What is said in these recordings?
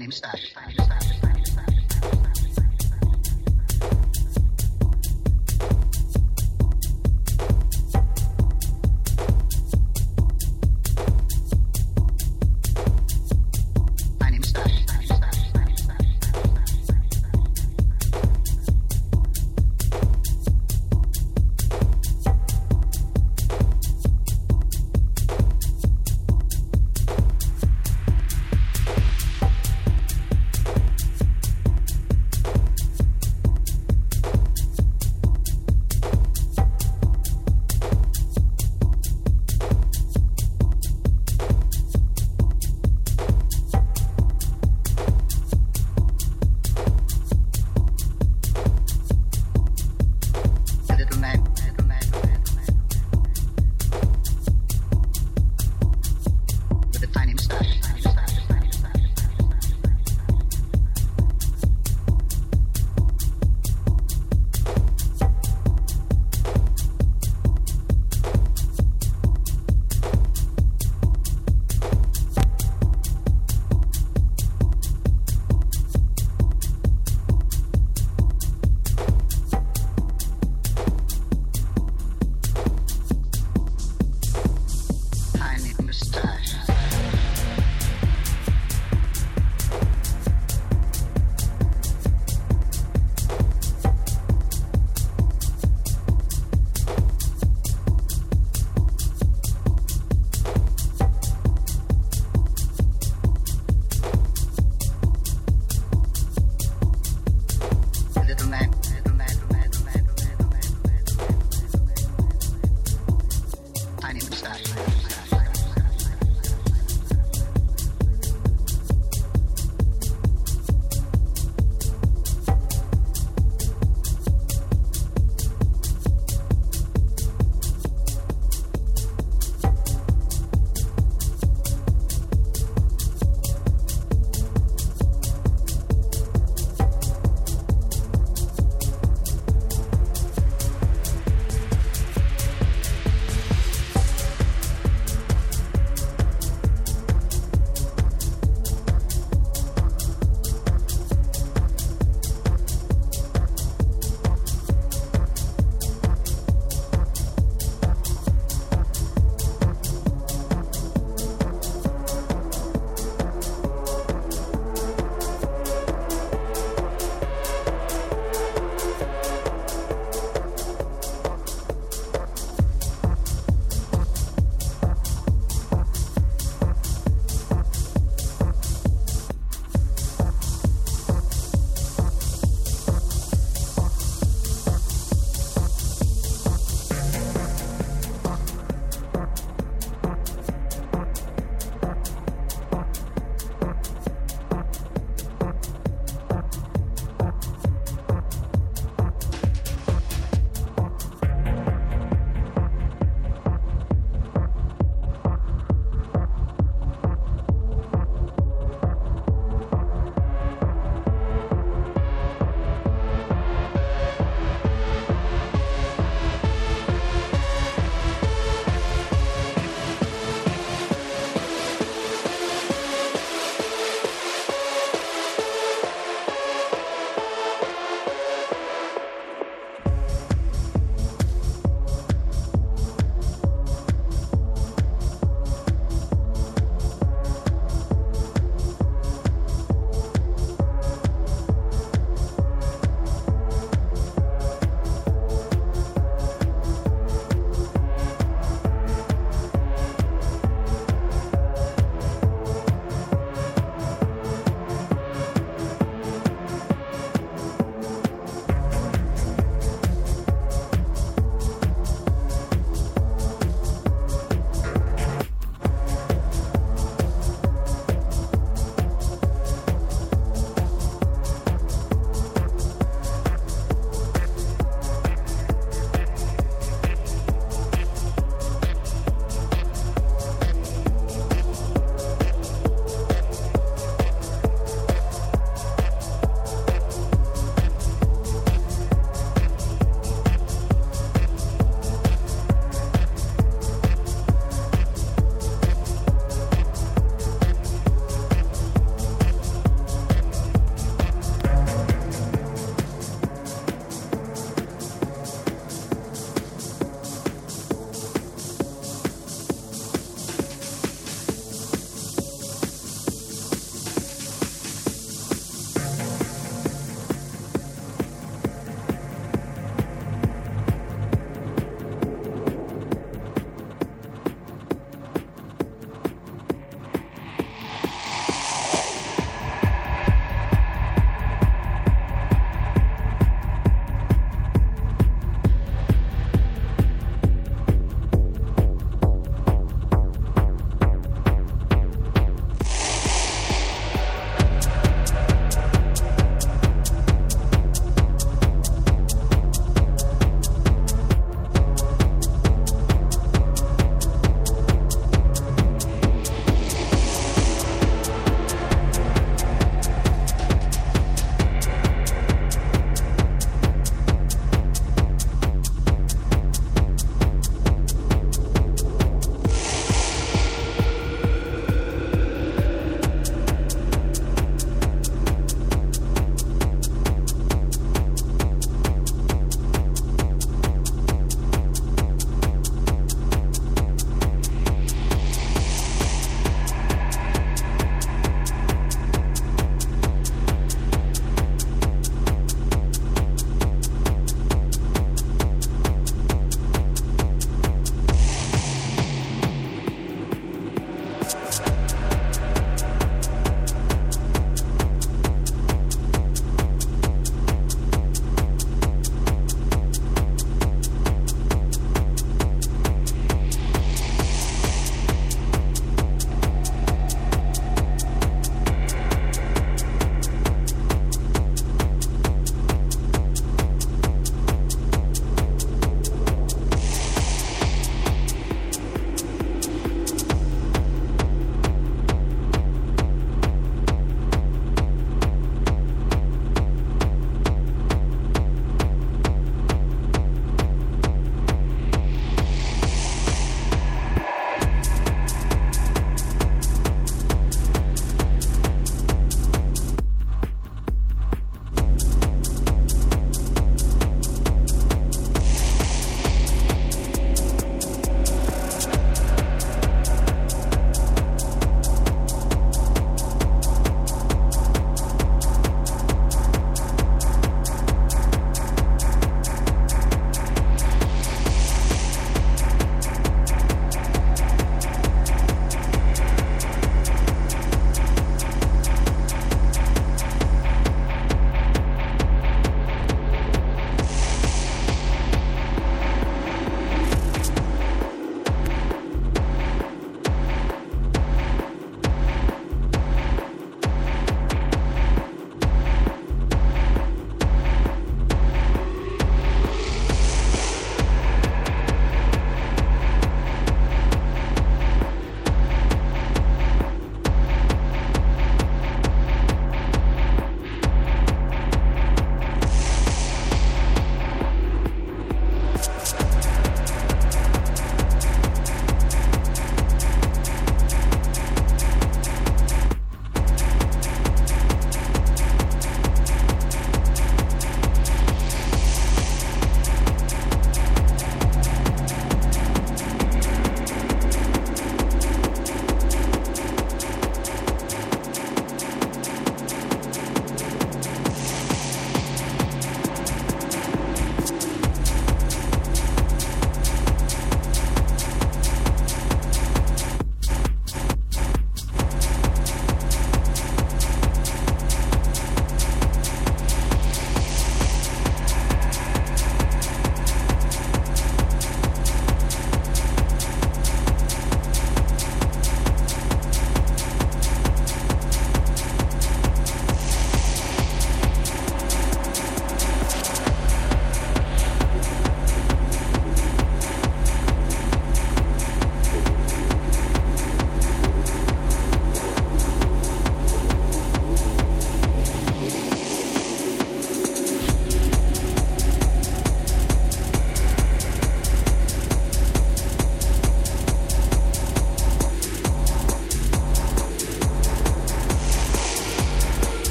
name's Ash. My name's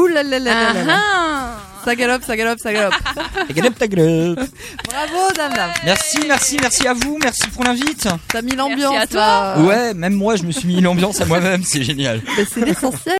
Ouh là là là là là là. Ah, Ça galope, ça galope, ça galope. Tagalop, tagalop. Bravo, dame, dame. Merci, merci, merci à vous, merci pour l'invite. T'as mis l'ambiance à toi. Ouais, même moi je me suis mis l'ambiance à moi-même, c'est génial. C'est l'essentiel.